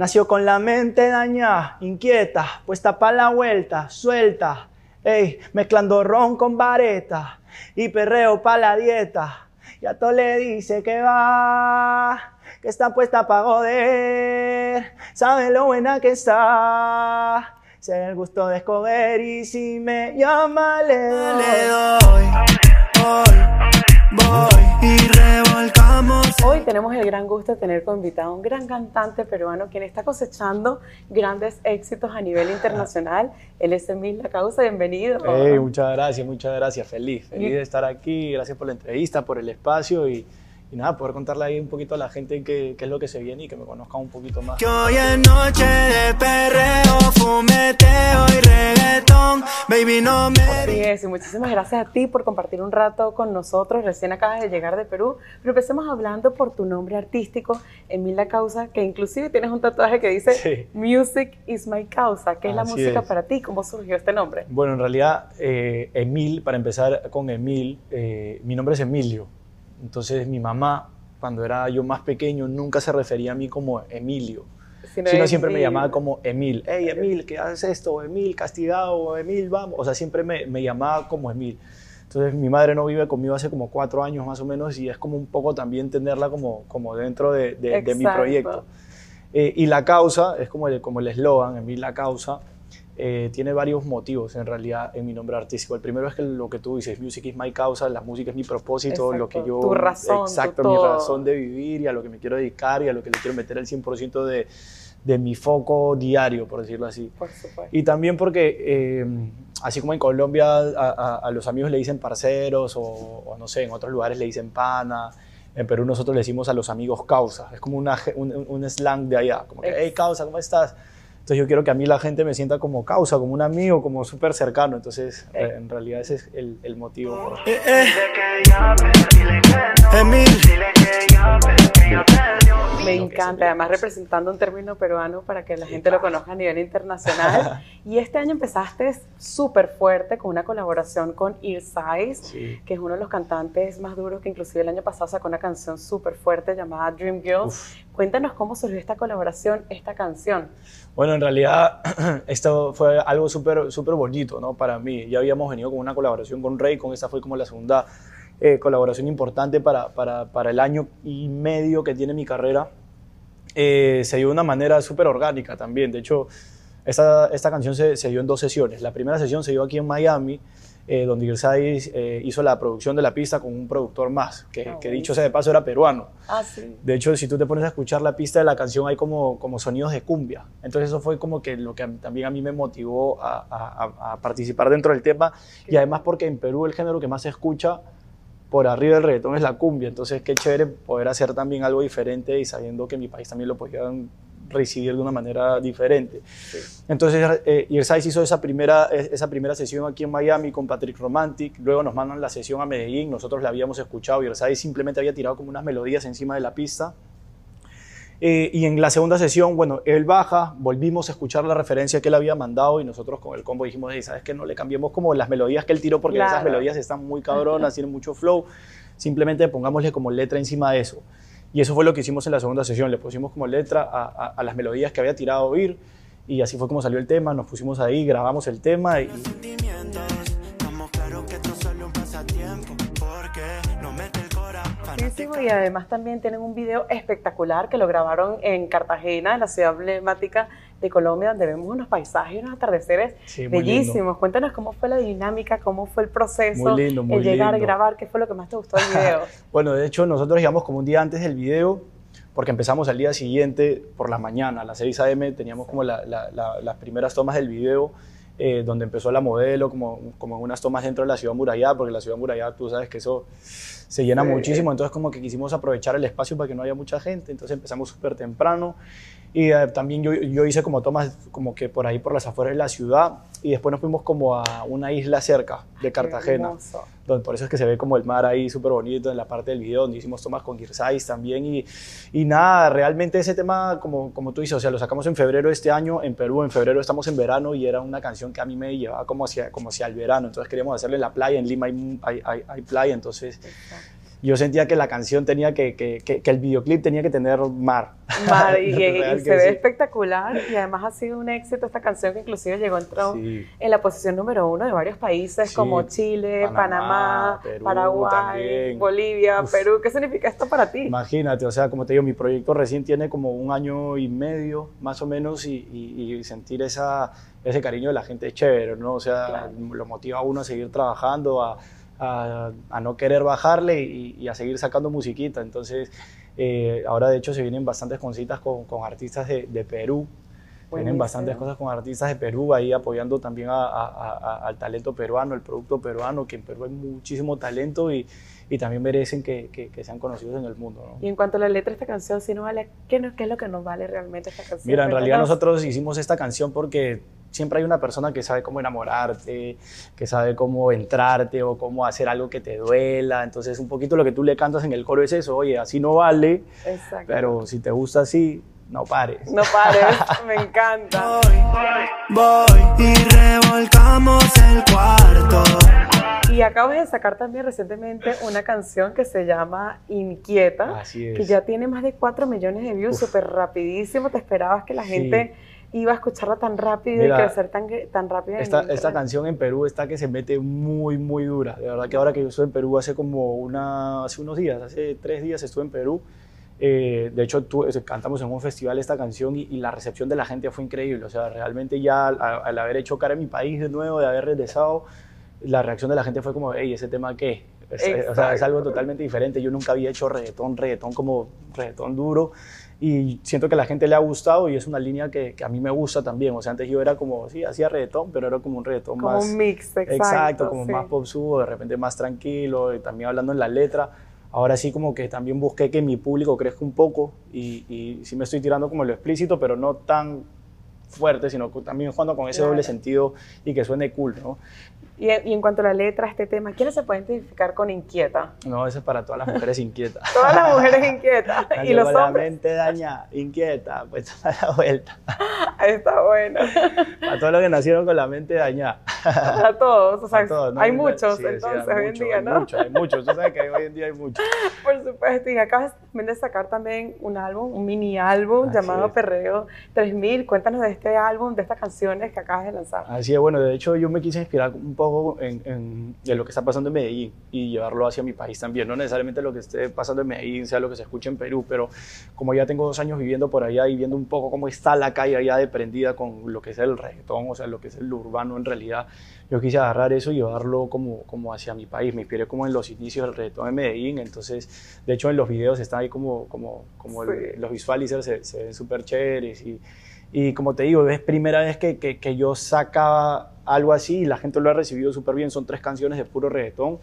Nació con la mente dañada, inquieta, puesta para la vuelta, suelta, ey, mezclando ron con vareta y perreo para la dieta. Y a todo le dice que va, que está puesta para joder, sabe lo buena que está. Se el gusto de escoger y si me llama le doy. voy tenemos el gran gusto de tener como invitado a un gran cantante peruano quien está cosechando grandes éxitos a nivel internacional. Él es Emil La Causa, bienvenido. Hey, muchas gracias, muchas gracias, feliz, feliz de estar aquí, gracias por la entrevista, por el espacio y y nada, poder contarle ahí un poquito a la gente qué, qué es lo que se viene y que me conozca un poquito más. Que hoy es noche de perreo, reggaetón, baby no me... Así es, y muchísimas gracias a ti por compartir un rato con nosotros, recién acabas de llegar de Perú, pero empecemos hablando por tu nombre artístico, Emil La Causa, que inclusive tienes un tatuaje que dice Music is my causa, ¿qué es la música para ti? ¿Cómo surgió este nombre? Bueno, en realidad, eh, Emil, para empezar con Emil, eh, mi nombre es Emilio, entonces mi mamá, cuando era yo más pequeño, nunca se refería a mí como Emilio, sino, siempre me llamaba como Emil. Hey, Emil, ¿qué haces esto? Emil, castigado, Emil, vamos. O sea, siempre me, me llamaba como Emil. Entonces mi madre no vive conmigo hace como cuatro años más o menos y es como un poco también tenerla como, como dentro de, de, mi proyecto. Eh, y la causa, es como el como eslogan, Emil la causa, eh, tiene varios motivos en realidad en mi nombre artístico. El primero es que lo que tú dices, music is my causa, la música es mi propósito, lo que yo... Tu razón, Exacto, mi razón de vivir y a lo que me quiero dedicar y a lo que le quiero meter el 100% de, de mi foco diario, por decirlo así. Por supuesto. Y también porque, eh, así como en Colombia a, los amigos le dicen parceros o, no sé, en otros lugares le dicen pana, en Perú nosotros le decimos a los amigos causa. Es como una, un, un, slang de allá, como que, hey causa, ¿cómo estás? Entonces yo quiero que a mí la gente me sienta como causa, como un amigo, como súper cercano. Entonces eh, en realidad ese es el, el motivo. Eh, eh. Me encanta, además representando un término peruano para que la gente lo conozca a nivel internacional. y este año empezaste súper fuerte con una colaboración con Ear Size, que es uno de los cantantes más duros que inclusive el año pasado sacó una canción súper fuerte llamada Dream Girls. Cuéntanos cómo surgió esta colaboración, esta canción. Bueno, en realidad esto fue algo súper súper bonito ¿no? para mí. Ya habíamos venido con una colaboración con Rey, con esta fue como la segunda eh, colaboración importante para, para, para, el año y medio que tiene mi carrera. Eh, se dio de una manera súper orgánica también. De hecho, esta, esta canción se, se, dio en dos sesiones. La primera sesión se dio aquí en Miami eh, donde Irsay eh, hizo la producción de la pista con un productor más, que, ah, que, dicho sea de paso era peruano. Ah, sí. De hecho, si tú te pones a escuchar la pista de la canción, hay como, como sonidos de cumbia. Entonces eso fue como que lo que también a mí me motivó a, a, participar dentro del tema. Y además porque en Perú el género que más se escucha por arriba del reggaetón es la cumbia. Entonces qué chévere poder hacer también algo diferente y sabiendo que en mi país también lo podían recibir de una manera diferente. Entonces, eh, hizo esa primera, esa primera sesión aquí en Miami con Patrick Romantic, luego nos mandan la sesión a Medellín, nosotros la habíamos escuchado, Irsay simplemente había tirado como unas melodías encima de la pista. Eh, y en la segunda sesión, bueno, él baja, volvimos a escuchar la referencia que él había mandado y nosotros con el combo dijimos, ¿sabes qué? No le cambiemos como las melodías que él tiró porque esas melodías están muy cabronas, tienen mucho flow, simplemente pongámosle como letra encima de eso. Y eso fue lo que hicimos en la segunda sesión, le pusimos como letra a, las melodías que había tirado a oír y así fue como salió el tema, nos pusimos ahí, grabamos el tema y... y además también tienen un video espectacular que lo grabaron en Cartagena, en la ciudad emblemática de Colombia, donde vemos unos paisajes y unos atardeceres bellísimos. Cuéntanos cómo fue la dinámica, cómo fue el proceso, muy lindo, muy el llegar a grabar, qué fue lo que más te gustó del video. bueno, de hecho nosotros llegamos como un día antes del video, porque empezamos al día siguiente por la mañana, a las 6 a.m. teníamos como las primeras tomas del video. Eh, donde empezó la modelo, como, como unas tomas dentro de la ciudad murallada, porque la ciudad murallada tú sabes que eso se llena muchísimo, entonces como que quisimos aprovechar el espacio para que no haya mucha gente, entonces empezamos súper temprano. Y eh, también yo, yo, hice como tomas como que por ahí por las afueras de la ciudad y después nos fuimos como a una isla cerca de Cartagena. Donde, por eso es que se ve como el mar ahí súper bonito en la parte del video donde hicimos tomas con Girsais también y, y, nada, realmente ese tema como, como tú dices, o sea, lo sacamos en febrero de este año en Perú, en febrero estamos en verano y era una canción que a mí me llevaba como hacia, como hacia el verano, entonces queríamos hacerle la playa, en Lima hay, hay, hay, playa, entonces yo sentía que la canción tenía que, que, que, el videoclip tenía que tener mar. Mar, y, se ve espectacular y además ha sido un éxito esta canción que inclusive llegó entró en la posición número uno de varios países como Chile, Panamá, Paraguay, Bolivia, Perú. ¿Qué significa esto para ti? Imagínate, o sea, como te digo, mi proyecto recién tiene como un año y medio más o menos y, y sentir esa, ese cariño de la gente es chévere, ¿no? O sea, lo motiva a uno a seguir trabajando, a a, no querer bajarle y, a seguir sacando musiquita. Entonces, eh, ahora de hecho se vienen bastantes cositas con, con artistas de, de Perú. Vienen bastantes cosas con artistas de Perú ahí apoyando también al talento peruano, el producto peruano, que en Perú hay muchísimo talento y, y también merecen que, que, sean conocidos en el mundo. ¿no? Y en cuanto a la letra de esta canción, si no vale, ¿qué, ¿qué es lo que nos vale realmente esta canción? Mira, en realidad nosotros hicimos esta canción porque siempre hay una persona que sabe cómo enamorarte, que sabe cómo entrarte o cómo hacer algo que te duela. Entonces, un poquito lo que tú le cantas en el coro es eso, oye, así no vale, pero si te gusta así, no pares. No pares, me encanta. Voy, voy y revolcamos el cuarto. Y acabas de sacar también recientemente una canción que se llama Inquieta, Así es. que ya tiene más de 4 millones de views, súper rapidísimo. Te esperabas que la gente iba a escucharla tan rápido y crecer tan, tan rápido. Esta, esta canción en Perú está que se mete muy, muy dura. De verdad que ahora que yo estoy en Perú hace como una, hace unos días, hace tres días estuve en Perú. Eh, de hecho, cantamos en un festival esta canción y, la recepción de la gente fue increíble. O sea, realmente ya al, haber hecho cara en mi país de nuevo, de haber regresado, la reacción de la gente fue como, hey, ¿ese tema qué? O sea, es algo totalmente diferente. Yo nunca había hecho reggaetón, reggaetón como reggaetón duro y siento que a la gente le ha gustado y es una línea que, que, a mí me gusta también. O sea, antes yo era como, sí, hacía reggaetón, pero era como un reggaetón como más... un mix, exacto. Exacto, como más pop subo, de repente más tranquilo, y también hablando en la letra. Ahora sí como que también busqué que mi público crezca un poco y, y sí me estoy tirando como lo explícito, pero no tan fuerte, sino también jugando con ese doble sentido y que suene cool, ¿no? Y, en cuanto a la letra, este tema, ¿quiénes se pueden identificar con inquieta? No, eso es para todas las mujeres inquietas. todas las mujeres inquietas. y los hombres. La mente daña, inquieta, pues a la vuelta. Está bueno. A todos los que nacieron con la mente dañada. A todos, o sea, hay muchos entonces hoy en día, ¿no? Hay muchos, hay muchos, tú sabes que hoy en día hay muchos. Por supuesto, y acabas de sacar también un álbum, un mini álbum llamado Perreo 3000. Cuéntanos de este álbum, de estas canciones que acabas de lanzar. Así es, bueno, de hecho yo me quise inspirar un poco en, lo que está pasando en Medellín y llevarlo hacia mi país también. No necesariamente lo que esté pasando en Medellín sea lo que se escuche en Perú, pero como ya tengo dos años viviendo por allá y viendo un poco cómo está la calle allá de prendida con lo que es el reggaetón, o sea, lo que es el urbano en realidad, yo quise agarrar eso y llevarlo como, como hacia mi país. Me inspiré como en los inicios del reggaetón en Medellín, entonces, de hecho, en los videos están ahí como, como, como los visualizers se, se ven súper chéveres y y como te digo, es primera vez que, que, yo sacaba algo así y la gente lo ha recibido súper bien. Son tres canciones de puro reggaetón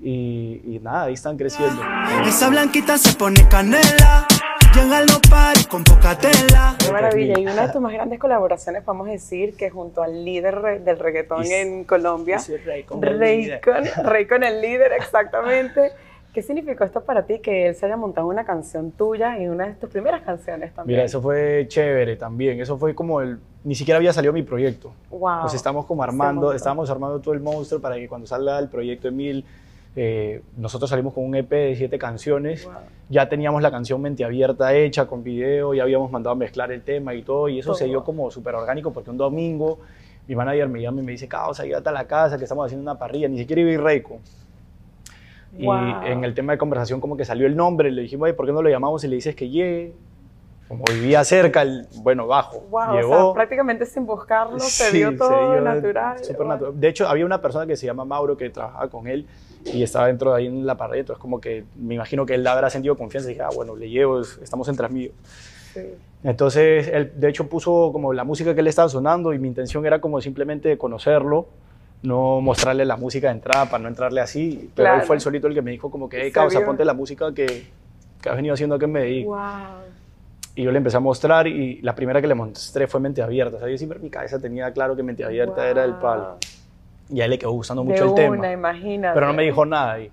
y, y, nada, ahí están creciendo. Esa blanquita se pone canela. Llega los paris con poca tela. Qué maravilla. Y una de tus más grandes colaboraciones, podemos decir, que junto al líder del reggaetón en Colombia, Rey con, Rey, con, Rey con el líder, exactamente. ¿Qué significó esto para ti que él se haya montado una canción tuya y una de tus primeras canciones también? Mira, eso fue chévere también. Eso fue como el. Ni siquiera había salido mi proyecto. Wow. Nos estamos como armando, estábamos armando todo el monstruo para que cuando salga el proyecto Emil, eh, nosotros salimos con un EP de siete canciones. Ya teníamos la canción Mente Abierta hecha con video, ya habíamos mandado a mezclar el tema y todo. Y eso se dio como súper orgánico porque un domingo mi manager me llama y me dice: Causa, llévate a la casa que estamos haciendo una parrilla. Ni siquiera iba a ir Reiko. Y en el tema de conversación como que salió el nombre, le dijimos, ¿por qué no lo llamamos y le dices que llegue? Como vivía cerca, el, bueno, bajo. llegó. prácticamente sin buscarlo, se dio todo natural. natural. De hecho, había una persona que se llama Mauro que trabajaba con él y estaba dentro de ahí en la pared, entonces como que me imagino que él habrá sentido confianza y dije, ah, bueno, le llevo, estamos entre amigos. Sí. Entonces, él de hecho puso como la música que le estaba sonando y mi intención era como simplemente conocerlo no mostrarle la música de entrada para no entrarle así, pero él fue el solito el que me dijo como que, hey, causa, ponte la música que, que has venido haciendo aquí en Medellín. Wow. Y yo le empecé a mostrar y la primera que le mostré fue Mente Abierta. O sea, yo siempre mi cabeza tenía claro que Mente Abierta era el palo. Y a él le quedó gustando mucho el tema. Imagínate. Pero no me dijo nada ahí.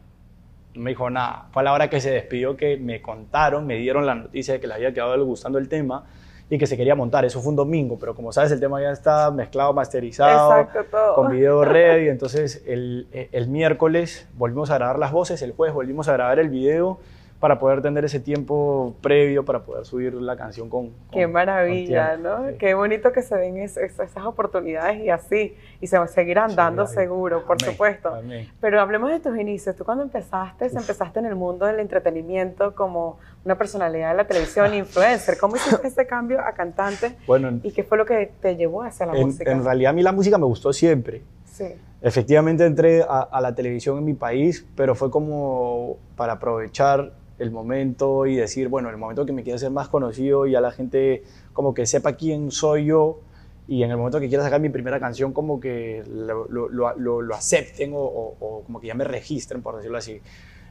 No me dijo nada. Fue a la hora que se despidió que me contaron, me dieron la noticia de que le había quedado gustando el tema y que se quería montar. Eso fue un domingo, pero como sabes, el tema ya está mezclado, masterizado, con video ready. Entonces, el, el miércoles volvimos a grabar las voces, el jueves volvimos a grabar el video para poder tener ese tiempo previo para poder subir la canción con... Qué maravilla, ¿no? Qué bonito que se den esas oportunidades y así, y se seguirán dando seguro, por supuesto. Pero hablemos de tus inicios. Tú cuando empezaste, empezaste en el mundo del entretenimiento como una personalidad de la televisión, influencer. ¿Cómo hiciste ese cambio a cantante? Bueno, ¿Y qué fue lo que te llevó hacia la música? En realidad a mí la música me gustó siempre. Sí. Efectivamente entré a, a la televisión en mi país, pero fue como para aprovechar el momento y decir, bueno, el momento que me quiera ser más conocido y a la gente como que sepa quién soy yo y en el momento que quiera sacar mi primera canción como que lo, lo, lo, acepten o, o, como que ya me registren, por decirlo así.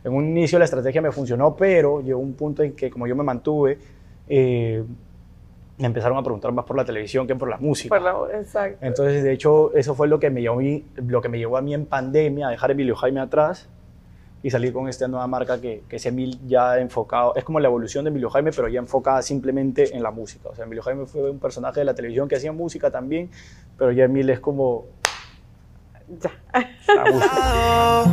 En un inicio la estrategia me funcionó, pero llegó un punto en que como yo me mantuve, eh, me empezaron a preguntar más por la televisión que por la música. Por la, exacto. Entonces, de hecho, eso fue lo que me llevó a mí, lo que me llevó a mí en pandemia a dejar Emilio Jaime atrás y salir con esta nueva marca que, que es Emil ya enfocado, es como la evolución de Emilio Jaime, pero ya enfocada simplemente en la música. O sea, Emilio Jaime fue un personaje de la televisión que hacía música también, pero ya Emil es como... Ya. La música.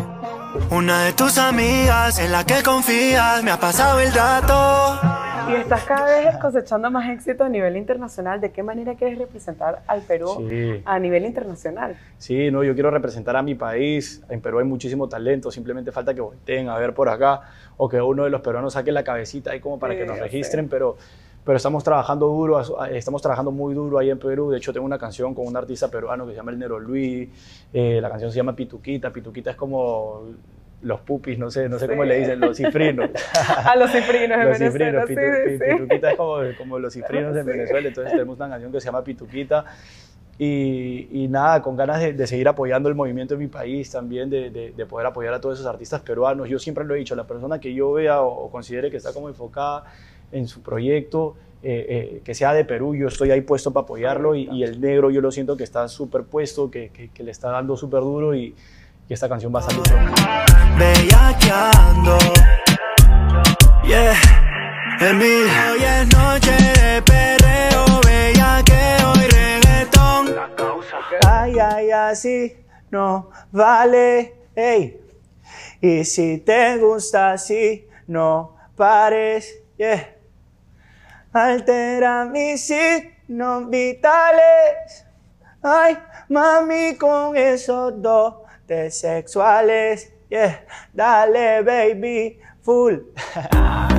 Una de tus amigas en la que confías me ha pasado el dato. Y estás cada vez cosechando más éxito a nivel internacional. ¿De qué manera quieres representar al Perú a nivel internacional? Sí, no, yo quiero representar a mi país. En Perú hay muchísimo talento, simplemente falta que volteen a ver por acá o que uno de los peruanos saque la cabecita ahí como para que nos registren, pero pero estamos trabajando duro, estamos trabajando muy duro ahí en Perú. De hecho, tengo una canción con un artista peruano que se llama El Nero Luis. Eh, la canción se llama Pituquita. Pituquita es como los pupis, no sé, no sé cómo le dicen, los cifrinos. A los cifrinos en Venezuela. Pituquita es como, como los cifrinos en Venezuela, entonces tenemos una canción que se llama Pituquita. Y, y nada, con ganas de, de, seguir apoyando el movimiento de mi país también, de, de, poder apoyar a todos esos artistas peruanos. Yo siempre lo he dicho, la persona que yo vea o, considere que está como enfocada en su proyecto, eh, eh, que sea de Perú, yo estoy ahí puesto para apoyarlo y, y el negro yo lo siento que está súper puesto, que, que, que, le está dando súper duro y, y esta canción va a salir Bellaqueando. Yeah. Emil. Hoy es noche de perreo, bellaqueo y reggaetón. Ay, ay, así no vale. Ey. Y si te gusta así, no pares. Yeah. Altera mis signos vitales. Ay, mami, con esos dos de sexuales. Yeah, dale, baby, full.